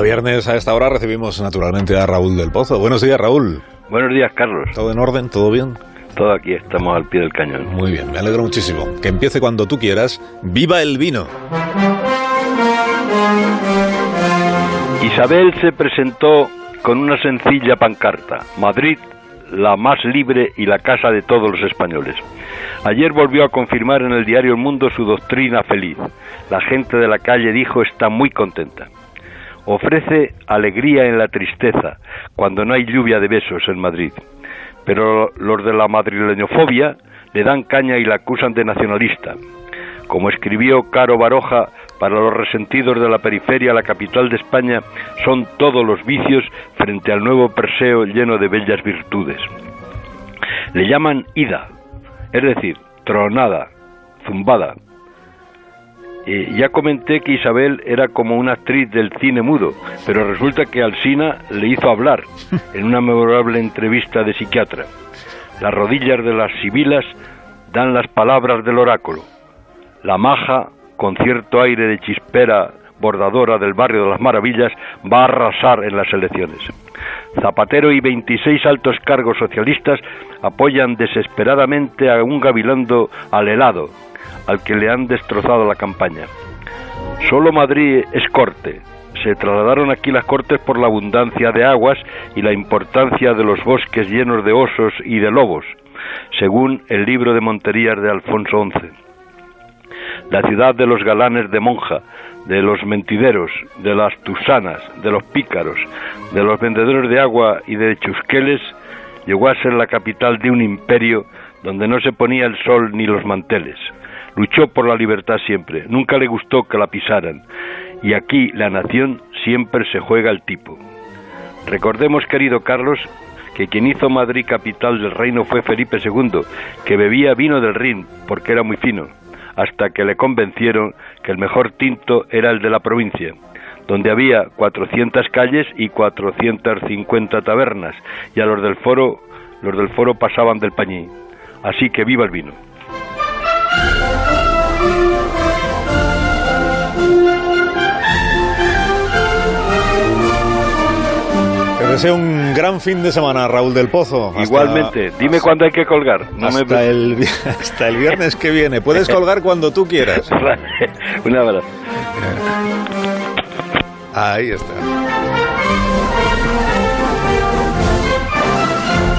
Cada viernes a esta hora recibimos naturalmente a Raúl del Pozo. Buenos días, Raúl. Buenos días, Carlos. ¿Todo en orden? ¿Todo bien? Todo aquí, estamos al pie del cañón. Muy bien, me alegro muchísimo. Que empiece cuando tú quieras. ¡Viva el vino! Isabel se presentó con una sencilla pancarta. Madrid, la más libre y la casa de todos los españoles. Ayer volvió a confirmar en el diario El Mundo su doctrina feliz. La gente de la calle dijo está muy contenta. Ofrece alegría en la tristeza cuando no hay lluvia de besos en Madrid. Pero los de la madrileñofobia le dan caña y la acusan de nacionalista. Como escribió Caro Baroja, para los resentidos de la periferia, la capital de España son todos los vicios frente al nuevo Perseo lleno de bellas virtudes. Le llaman ida, es decir, tronada, zumbada. Ya comenté que Isabel era como una actriz del cine mudo, pero resulta que Alsina le hizo hablar en una memorable entrevista de psiquiatra. Las rodillas de las sibilas dan las palabras del oráculo. La maja, con cierto aire de chispera bordadora del barrio de las maravillas, va a arrasar en las elecciones. Zapatero y 26 altos cargos socialistas apoyan desesperadamente a un gavilando al helado, al que le han destrozado la campaña. Solo Madrid es corte. Se trasladaron aquí las cortes por la abundancia de aguas y la importancia de los bosques llenos de osos y de lobos, según el libro de Monterías de Alfonso XI. La ciudad de los galanes de monja, de los mentideros, de las tusanas, de los pícaros, de los vendedores de agua y de chusqueles, llegó a ser la capital de un imperio donde no se ponía el sol ni los manteles. Luchó por la libertad siempre, nunca le gustó que la pisaran, y aquí la nación siempre se juega el tipo. Recordemos, querido Carlos, que quien hizo Madrid capital del reino fue Felipe II, que bebía vino del Rin porque era muy fino hasta que le convencieron que el mejor tinto era el de la provincia, donde había 400 calles y 450 tabernas, y a los del foro, los del foro pasaban del pañí. Así que viva el vino. Deseo un gran fin de semana, Raúl del Pozo. Igualmente, dime cuándo hay que colgar. hasta, el, hasta el viernes que viene. Puedes colgar cuando tú quieras. un abrazo. Ahí está.